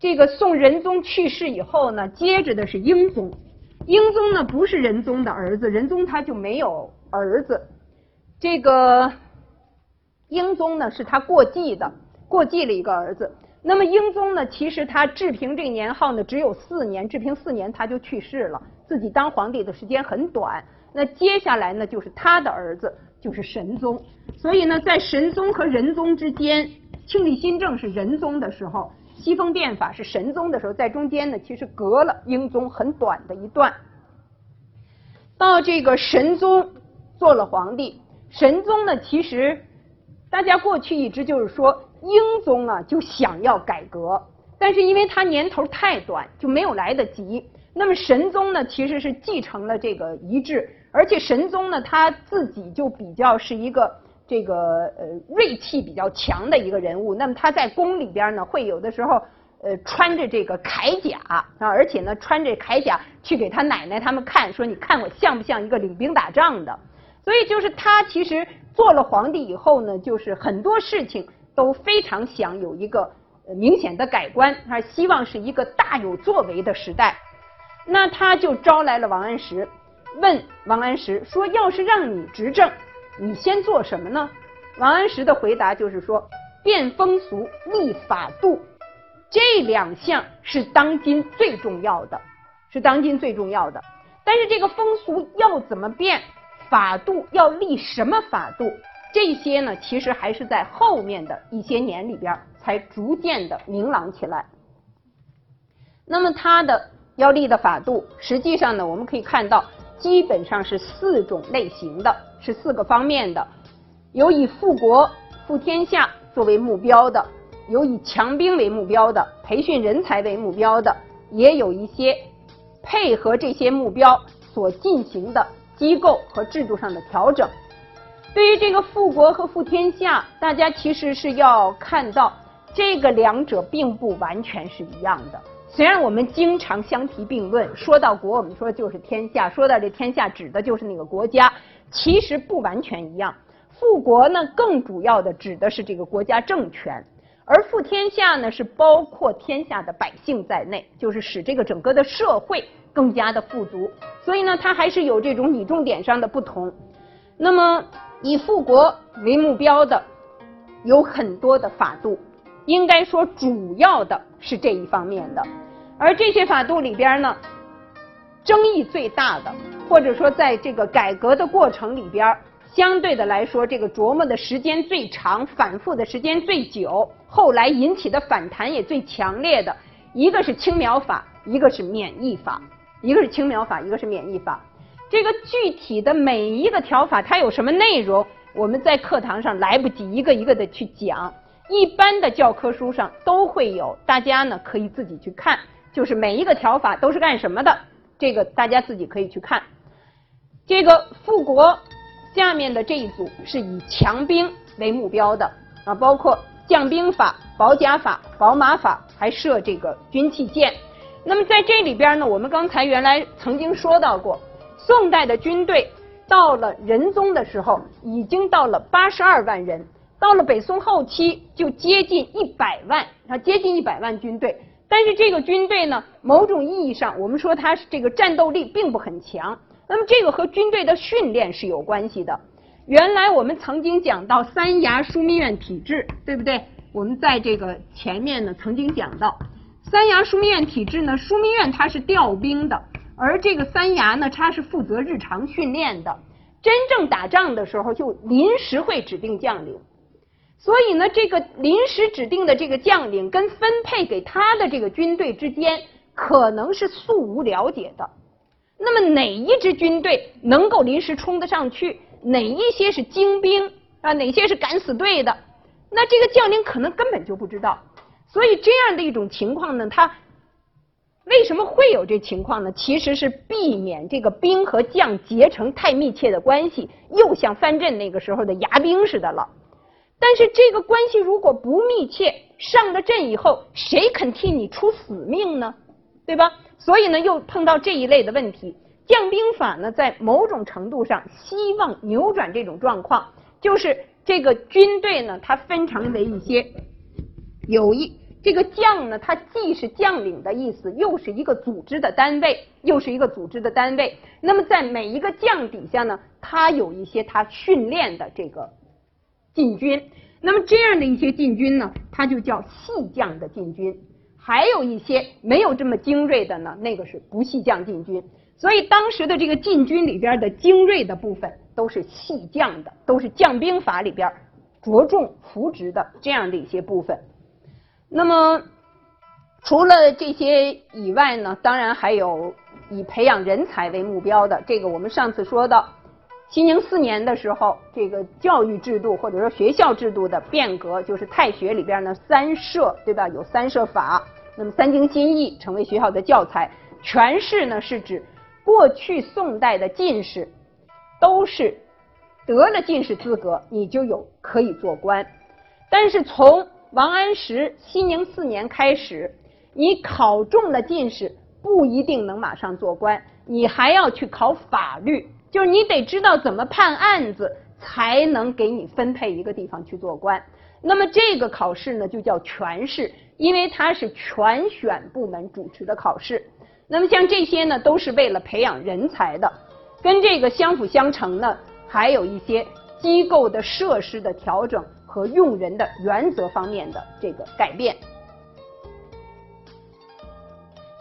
这个宋仁宗去世以后呢，接着的是英宗。英宗呢不是仁宗的儿子，仁宗他就没有儿子。这个英宗呢是他过继的，过继了一个儿子。那么英宗呢，其实他治平这个年号呢只有四年，治平四年他就去世了，自己当皇帝的时间很短。那接下来呢就是他的儿子，就是神宗。所以呢，在神宗和仁宗之间，庆历新政是仁宗的时候，西风变法是神宗的时候，在中间呢其实隔了英宗很短的一段。到这个神宗做了皇帝，神宗呢其实大家过去一直就是说。英宗啊，就想要改革，但是因为他年头太短，就没有来得及。那么神宗呢，其实是继承了这个遗志，而且神宗呢，他自己就比较是一个这个呃锐气比较强的一个人物。那么他在宫里边呢，会有的时候呃穿着这个铠甲啊，而且呢穿着铠甲去给他奶奶他们看，说你看我像不像一个领兵打仗的？所以就是他其实做了皇帝以后呢，就是很多事情。都非常想有一个明显的改观，他希望是一个大有作为的时代。那他就招来了王安石，问王安石说：“要是让你执政，你先做什么呢？”王安石的回答就是说：“变风俗，立法度，这两项是当今最重要的，是当今最重要的。但是这个风俗要怎么变，法度要立什么法度？”这些呢，其实还是在后面的一些年里边才逐渐的明朗起来。那么他的要立的法度，实际上呢，我们可以看到，基本上是四种类型的，是四个方面的：有以富国富天下作为目标的，有以强兵为目标的，培训人才为目标的，也有一些配合这些目标所进行的机构和制度上的调整。对于这个富国和富天下，大家其实是要看到，这个两者并不完全是一样的。虽然我们经常相提并论，说到国，我们说就是天下；说到这天下，指的就是那个国家，其实不完全一样。富国呢，更主要的指的是这个国家政权，而富天下呢，是包括天下的百姓在内，就是使这个整个的社会更加的富足。所以呢，它还是有这种拟重点上的不同。那么。以富国为目标的有很多的法度，应该说主要的是这一方面的。而这些法度里边呢，争议最大的，或者说在这个改革的过程里边，相对的来说，这个琢磨的时间最长、反复的时间最久，后来引起的反弹也最强烈的，一个是青苗法，一个是免疫法，一个是青苗法，一个是免疫法。这个具体的每一个条法，它有什么内容？我们在课堂上来不及一个一个的去讲，一般的教科书上都会有，大家呢可以自己去看。就是每一个条法都是干什么的，这个大家自己可以去看。这个富国下面的这一组是以强兵为目标的啊，包括将兵法、保甲法、宝马法，还设这个军器舰。那么在这里边呢，我们刚才原来曾经说到过。宋代的军队到了仁宗的时候，已经到了八十二万人；到了北宋后期，就接近一百万，啊，接近一百万军队。但是这个军队呢，某种意义上，我们说它是这个战斗力并不很强。那么这个和军队的训练是有关系的。原来我们曾经讲到三衙枢密院体制，对不对？我们在这个前面呢曾经讲到三衙枢密院体制呢，枢密院它是调兵的。而这个三衙呢，它是负责日常训练的，真正打仗的时候就临时会指定将领，所以呢，这个临时指定的这个将领跟分配给他的这个军队之间可能是素无了解的。那么哪一支军队能够临时冲得上去？哪一些是精兵啊？哪些是敢死队的？那这个将领可能根本就不知道。所以这样的一种情况呢，他。为什么会有这情况呢？其实是避免这个兵和将结成太密切的关系，又像藩镇那个时候的牙兵似的了。但是这个关系如果不密切，上了阵以后，谁肯替你出死命呢？对吧？所以呢，又碰到这一类的问题。将兵法呢，在某种程度上希望扭转这种状况，就是这个军队呢，它分成为一些有一这个将呢，它既是将领的意思，又是一个组织的单位，又是一个组织的单位。那么在每一个将底下呢，他有一些他训练的这个禁军。那么这样的一些禁军呢，它就叫细将的禁军。还有一些没有这么精锐的呢，那个是不细将禁军。所以当时的这个禁军里边的精锐的部分都是细将的，都是将兵法里边着重扶植的这样的一些部分。那么除了这些以外呢，当然还有以培养人才为目标的。这个我们上次说到，熙宁四年的时候，这个教育制度或者说学校制度的变革，就是太学里边呢三社，对吧？有三社法，那么三经新义成为学校的教材。全士呢是指。过去宋代的进士都是得了进士资格，你就有可以做官。但是从王安石熙宁四年开始，你考中了进士不一定能马上做官，你还要去考法律，就是你得知道怎么判案子，才能给你分配一个地方去做官。那么这个考试呢，就叫全试，因为它是全选部门主持的考试。那么像这些呢，都是为了培养人才的，跟这个相辅相成呢，还有一些机构的设施的调整和用人的原则方面的这个改变。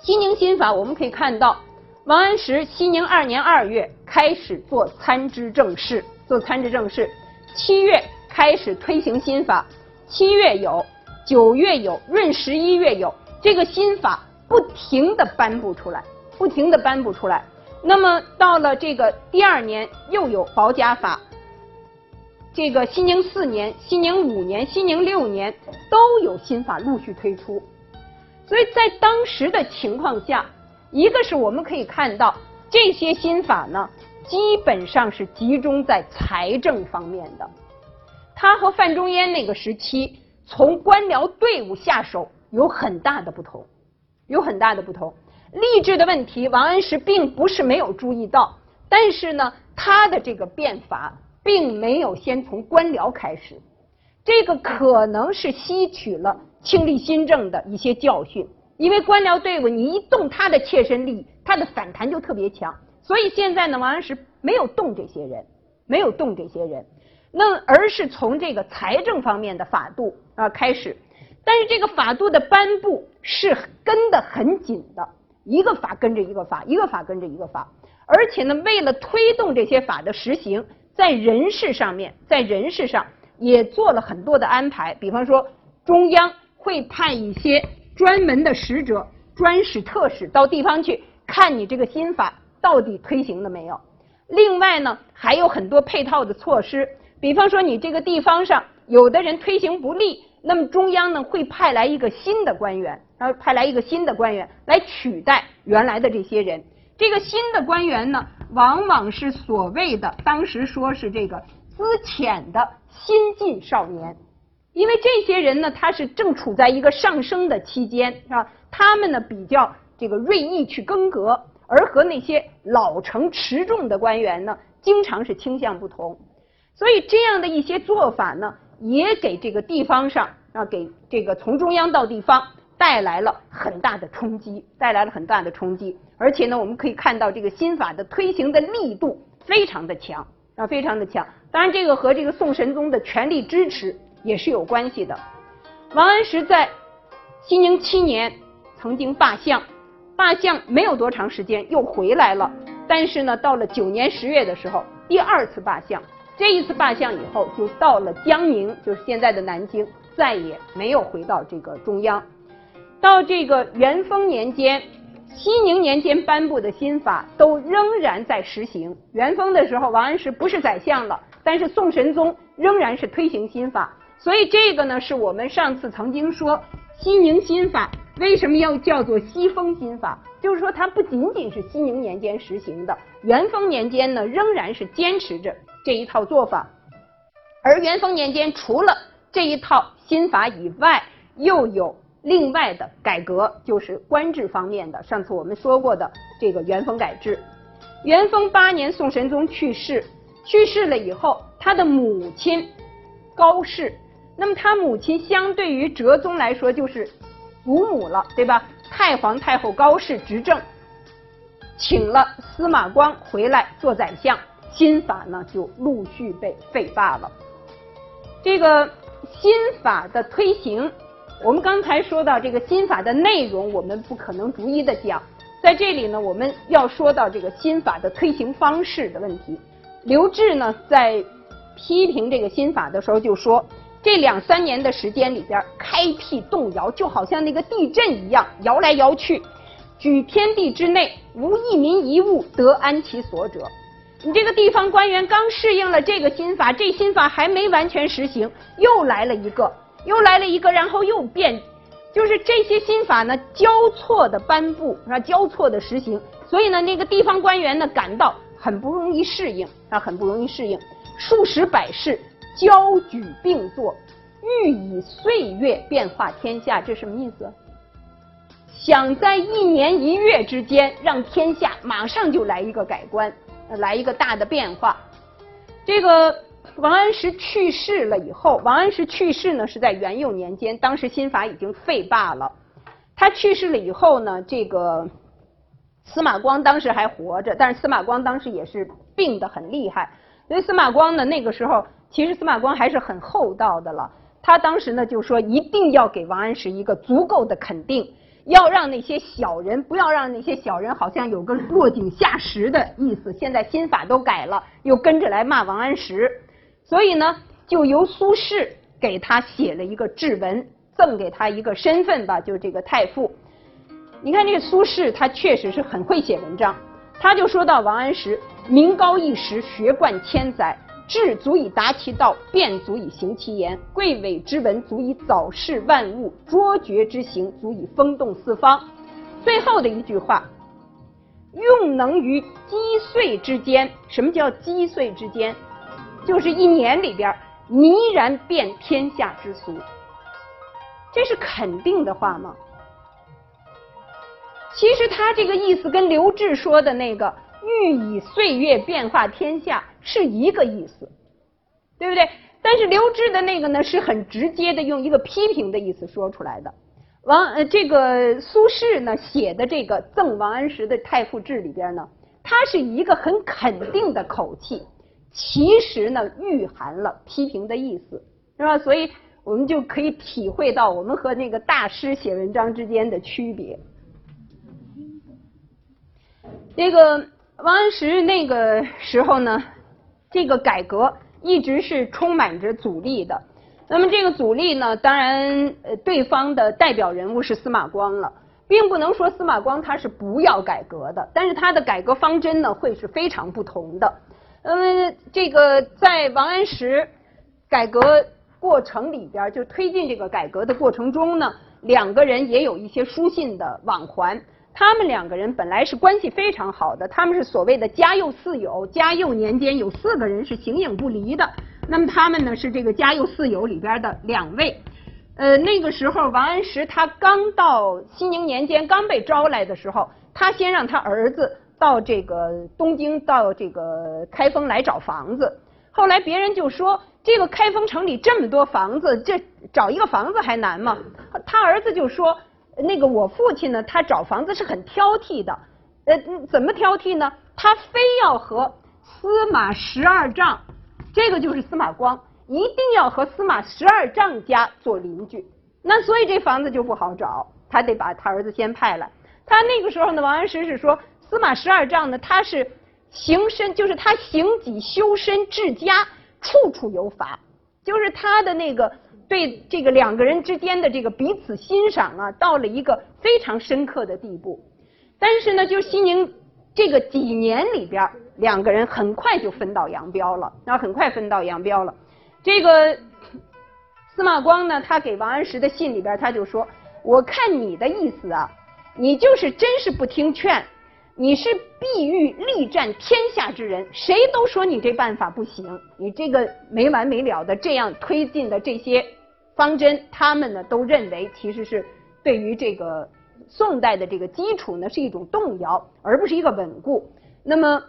熙宁新法我们可以看到，王安石熙宁二年二月开始做参知政事，做参知政事，七月开始推行新法，七月有，九月有，闰十一月有这个新法。不停的颁布出来，不停的颁布出来。那么到了这个第二年，又有保甲法。这个熙宁四年、熙宁五年、熙宁六年都有新法陆续推出。所以在当时的情况下，一个是我们可以看到这些新法呢，基本上是集中在财政方面的。他和范仲淹那个时期从官僚队伍下手有很大的不同。有很大的不同，吏治的问题，王安石并不是没有注意到，但是呢，他的这个变法并没有先从官僚开始，这个可能是吸取了庆历新政的一些教训，因为官僚队伍你一动他的切身利益，他的反弹就特别强，所以现在呢，王安石没有动这些人，没有动这些人，那而是从这个财政方面的法度啊开始。但是这个法度的颁布是跟得很紧的，一个法跟着一个法，一个法跟着一个法。而且呢，为了推动这些法的实行，在人事上面，在人事上也做了很多的安排。比方说，中央会派一些专门的使者、专使、特使到地方去看你这个新法到底推行了没有。另外呢，还有很多配套的措施。比方说，你这个地方上有的人推行不利。那么中央呢会派来一个新的官员，然后派来一个新的官员来取代原来的这些人。这个新的官员呢，往往是所谓的当时说是这个资浅的新进少年，因为这些人呢，他是正处在一个上升的期间，是吧？他们呢比较这个锐意去更革，而和那些老成持重的官员呢，经常是倾向不同。所以这样的一些做法呢。也给这个地方上啊，给这个从中央到地方带来了很大的冲击，带来了很大的冲击。而且呢，我们可以看到这个新法的推行的力度非常的强啊，非常的强。当然，这个和这个宋神宗的全力支持也是有关系的。王安石在熙宁七年曾经罢相，罢相没有多长时间又回来了，但是呢，到了九年十月的时候，第二次罢相。这一次罢相以后，就到了江宁，就是现在的南京，再也没有回到这个中央。到这个元丰年间、熙宁年间颁布的新法，都仍然在实行。元丰的时候，王安石不是宰相了，但是宋神宗仍然是推行新法。所以这个呢，是我们上次曾经说，熙宁新法为什么要叫做西风新法？就是说，它不仅仅是熙宁年间实行的，元丰年间呢，仍然是坚持着。这一套做法，而元丰年间除了这一套新法以外，又有另外的改革，就是官制方面的。上次我们说过的这个元丰改制。元丰八年，宋神宗去世，去世了以后，他的母亲高氏，那么他母亲相对于哲宗来说，就是祖母了，对吧？太皇太后高氏执政，请了司马光回来做宰相，新法呢就陆续被废罢了。这个新法的推行，我们刚才说到这个新法的内容，我们不可能逐一的讲，在这里呢，我们要说到这个新法的推行方式的问题。刘志呢在批评这个新法的时候就说。这两三年的时间里边，开辟动摇，就好像那个地震一样，摇来摇去。举天地之内，无一民一物得安其所者。你这个地方官员刚适应了这个新法，这新法还没完全实行，又来了一个，又来了一个，然后又变，就是这些新法呢交错的颁布，啊，交错的实行，所以呢，那个地方官员呢感到很不容易适应，啊，很不容易适应，数十百事。交举并作，欲以岁月变化天下，这什么意思？想在一年一月之间让天下马上就来一个改观，来一个大的变化。这个王安石去世了以后，王安石去世呢是在元佑年间，当时新法已经废罢了。他去世了以后呢，这个司马光当时还活着，但是司马光当时也是病得很厉害，所以司马光呢那个时候。其实司马光还是很厚道的了，他当时呢就说一定要给王安石一个足够的肯定，要让那些小人不要让那些小人好像有个落井下石的意思。现在新法都改了，又跟着来骂王安石，所以呢就由苏轼给他写了一个致文，赠给他一个身份吧，就这个太傅。你看这个苏轼，他确实是很会写文章，他就说到王安石名高一时，学贯千载。智足以达其道，辩足以行其言，贵伟之文足以早视万物，卓绝之行足以风动四方。最后的一句话，用能于积岁之间。什么叫积岁之间？就是一年里边，泥然变天下之俗。这是肯定的话吗？其实他这个意思跟刘志说的那个。欲以岁月变化天下是一个意思，对不对？但是刘志的那个呢，是很直接的用一个批评的意思说出来的。王呃，这个苏轼呢写的这个赠王安石的太傅志里边呢，他是一个很肯定的口气，其实呢蕴含了批评的意思，是吧？所以我们就可以体会到我们和那个大师写文章之间的区别。这个。王安石那个时候呢，这个改革一直是充满着阻力的。那么这个阻力呢，当然，呃，对方的代表人物是司马光了，并不能说司马光他是不要改革的，但是他的改革方针呢会是非常不同的。嗯，这个在王安石改革过程里边，就推进这个改革的过程中呢，两个人也有一些书信的往还。他们两个人本来是关系非常好的，他们是所谓的嘉佑四友。嘉佑年间有四个人是形影不离的，那么他们呢是这个嘉佑四友里边的两位。呃，那个时候王安石他刚到熙宁年间刚被招来的时候，他先让他儿子到这个东京到这个开封来找房子。后来别人就说这个开封城里这么多房子，这找一个房子还难吗？他儿子就说。那个我父亲呢，他找房子是很挑剔的，呃，怎么挑剔呢？他非要和司马十二丈，这个就是司马光，一定要和司马十二丈家做邻居。那所以这房子就不好找，他得把他儿子先派来。他那个时候呢，王安石是说司马十二丈呢，他是行身，就是他行己修身治家，处处有法，就是他的那个。对这个两个人之间的这个彼此欣赏啊，到了一个非常深刻的地步。但是呢，就西宁这个几年里边，两个人很快就分道扬镳了，然后很快分道扬镳了。这个司马光呢，他给王安石的信里边，他就说：“我看你的意思啊，你就是真是不听劝。”你是必欲力战天下之人，谁都说你这办法不行，你这个没完没了的这样推进的这些方针，他们呢都认为其实是对于这个宋代的这个基础呢是一种动摇，而不是一个稳固。那么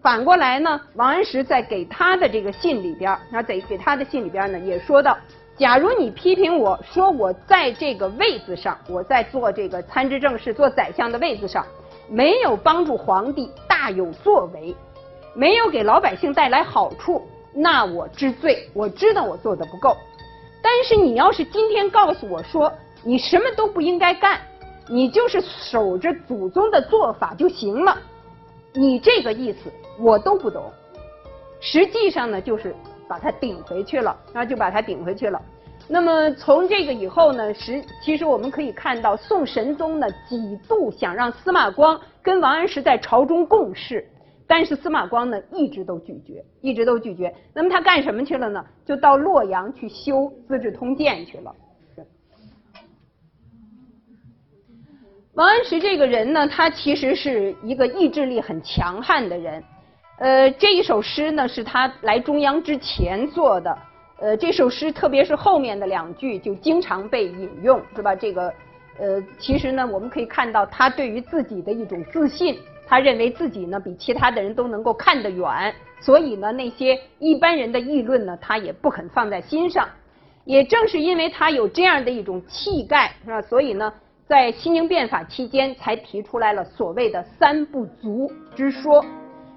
反过来呢，王安石在给他的这个信里边，那在给他的信里边呢也说到，假如你批评我说我在这个位子上，我在做这个参知政事、做宰相的位子上，没有帮助皇帝大有作为，没有给老百姓带来好处，那我知罪。我知道我做的不够。但是你要是今天告诉我说你什么都不应该干，你就是守着祖宗的做法就行了，你这个意思我都不懂。实际上呢，就是把它顶回去了，那就把它顶回去了。那么从这个以后呢，实其实我们可以看到，宋神宗呢几度想让司马光跟王安石在朝中共事，但是司马光呢一直都拒绝，一直都拒绝。那么他干什么去了呢？就到洛阳去修《资治通鉴》去了。王安石这个人呢，他其实是一个意志力很强悍的人。呃，这一首诗呢是他来中央之前做的。呃，这首诗特别是后面的两句就经常被引用，是吧？这个呃，其实呢，我们可以看到他对于自己的一种自信，他认为自己呢比其他的人都能够看得远，所以呢，那些一般人的议论呢，他也不肯放在心上。也正是因为他有这样的一种气概，是吧？所以呢，在西宁变法期间，才提出来了所谓的三不足之说。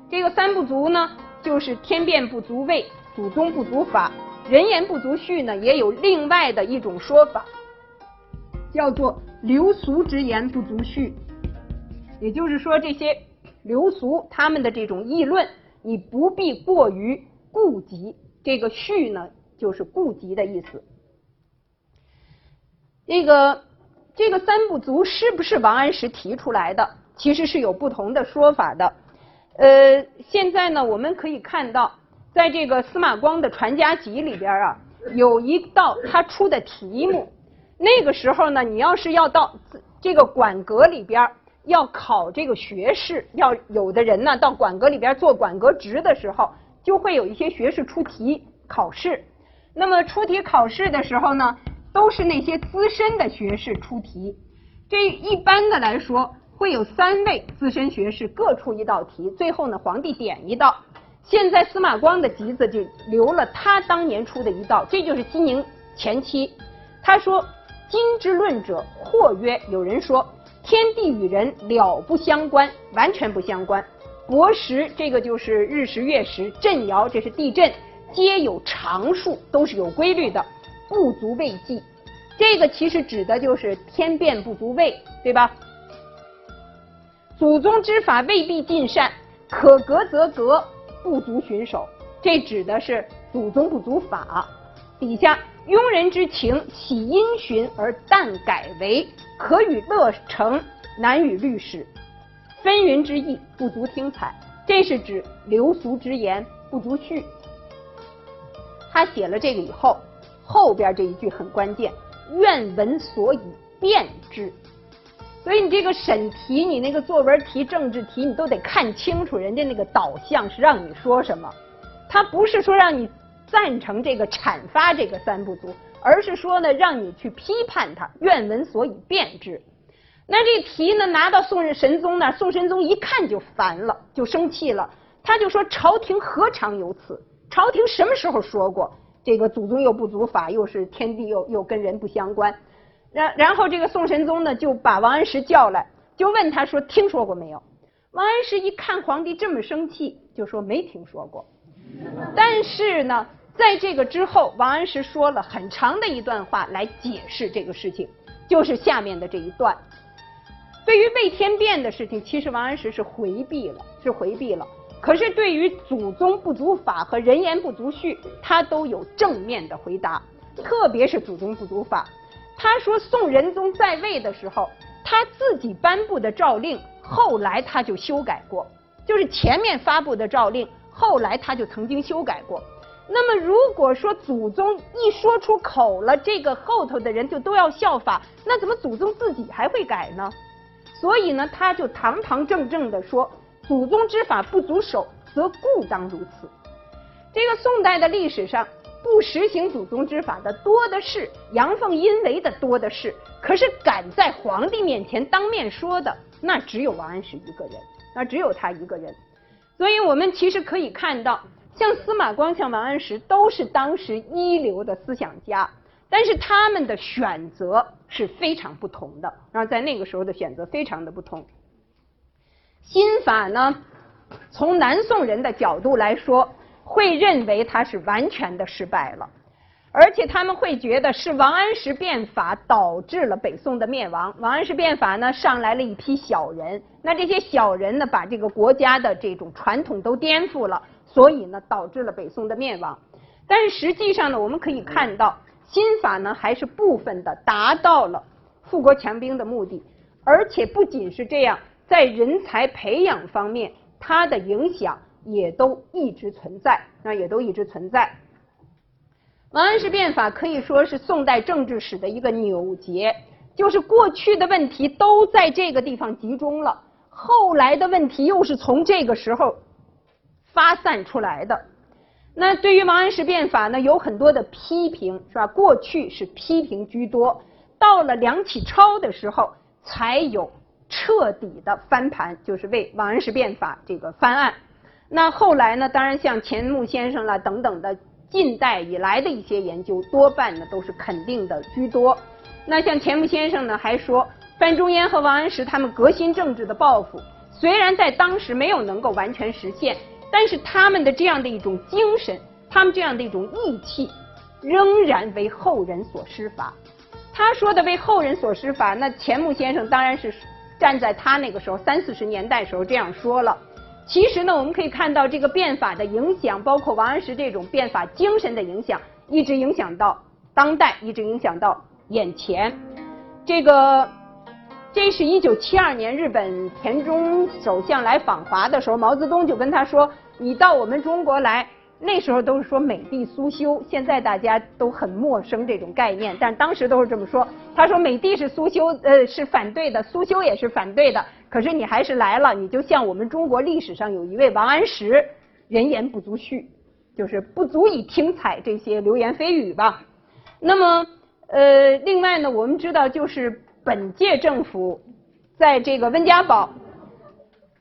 这个三不足呢，就是天变不足位，祖宗不足法，人言不足序呢，也有另外的一种说法，叫做流俗之言不足序。也就是说，这些流俗他们的这种议论，你不必过于顾及。这个序呢，就是顾及的意思。这个这个三不足是不是王安石提出来的？其实是有不同的说法的。呃，现在呢，我们可以看到，在这个司马光的《传家集》里边啊，有一道他出的题目。那个时候呢，你要是要到这个馆阁里边要考这个学士，要有的人呢到馆阁里边做馆阁职的时候，就会有一些学士出题考试。那么出题考试的时候呢，都是那些资深的学士出题。这一般的来说。会有三位资深学士各出一道题，最后呢，皇帝点一道。现在司马光的集子就留了他当年出的一道，这就是西宁前期。他说：“今之论者，或曰有人说天地与人了不相关，完全不相关。国时这个就是日食月食，震摇这是地震，皆有常数，都是有规律的，不足为计。这个其实指的就是天变不足畏，对吧？”祖宗之法未必尽善，可革则革，不足循守。这指的是祖宗不足法。底下庸人之情，喜因循而淡改为，可与乐成，难与律使。纷纭之意，不足听采。这是指流俗之言不足叙。他写了这个以后，后边这一句很关键：愿闻所以辨之。所以你这个审题，你那个作文题、政治题，你都得看清楚人家那个导向是让你说什么。他不是说让你赞成这个阐发这个三不足，而是说呢让你去批判他，愿闻所以辨之。那这题呢拿到宋神宗那，宋神宗一看就烦了，就生气了。他就说：朝廷何尝有此？朝廷什么时候说过这个祖宗又不足法，又是天地又又跟人不相关？然然后这个宋神宗呢，就把王安石叫来，就问他说：“听说过没有？”王安石一看皇帝这么生气，就说：“没听说过。”但是呢，在这个之后，王安石说了很长的一段话来解释这个事情，就是下面的这一段。对于魏天变的事情，其实王安石是回避了，是回避了。可是对于祖宗不足法和人言不足序，他都有正面的回答，特别是祖宗不足法。他说，宋仁宗在位的时候，他自己颁布的诏令，后来他就修改过，就是前面发布的诏令，后来他就曾经修改过。那么，如果说祖宗一说出口了，这个后头的人就都要效法，那怎么祖宗自己还会改呢？所以呢，他就堂堂正正的说，祖宗之法不足守，则故当如此。这个宋代的历史上。不实行祖宗之法的多的是，阳奉阴违的多的是。可是敢在皇帝面前当面说的，那只有王安石一个人，那只有他一个人。所以我们其实可以看到，像司马光、像王安石，都是当时一流的思想家。但是他们的选择是非常不同的，然后在那个时候的选择非常的不同。新法呢，从南宋人的角度来说，会认为它是完全的失败了。而且他们会觉得是王安石变法导致了北宋的灭亡。王安石变法呢，上来了一批小人，那这些小人呢，把这个国家的这种传统都颠覆了，所以呢，导致了北宋的灭亡。但是实际上呢，我们可以看到，新法呢还是部分的达到了富国强兵的目的，而且不仅是这样，在人才培养方面，它的影响也都一直存在，那也都一直存在。王安石变法可以说是宋代政治史的一个扭结，就是过去的问题都在这个地方集中了，后来的问题又是从这个时候发散出来的。那对于王安石变法呢，有很多的批评，是吧？过去是批评居多，到了梁启超的时候，才有彻底的翻盘，就是为王安石变法这个翻案。那后来呢，当然像钱穆先生啦等等的。近代以来的一些研究，多半呢都是肯定的居多。那像钱穆先生呢，还说范仲淹和王安石他们革新政治的抱负，虽然在当时没有能够完全实现，但是他们的这样的一种精神，他们这样的一种义气，仍然为后人所施法。他说的为后人所施法，那钱穆先生当然是站在他那个时候三四十年代时候这样说了。其实呢，我们可以看到这个变法的影响，包括王安石这种变法精神的影响，一直影响到当代，一直影响到眼前。这个，这是一九七二年日本田中首相来访华的时候，毛泽东就跟他说：“你到我们中国来。”那时候都是说美帝苏修，现在大家都很陌生这种概念，但当时都是这么说。他说美帝是苏修，呃，是反对的，苏修也是反对的。可是你还是来了，你就像我们中国历史上有一位王安石，人言不足恤，就是不足以听采这些流言蜚语吧。那么，呃，另外呢，我们知道就是本届政府在这个温家宝，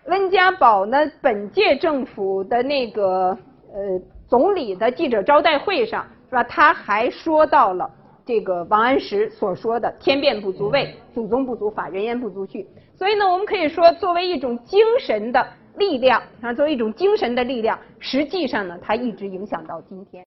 温家宝呢，本届政府的那个。呃，总理的记者招待会上是吧？他还说到了这个王安石所说的“天变不足畏，祖宗不足法，人言不足惧”。所以呢，我们可以说，作为一种精神的力量啊，作为一种精神的力量，实际上呢，它一直影响到今天。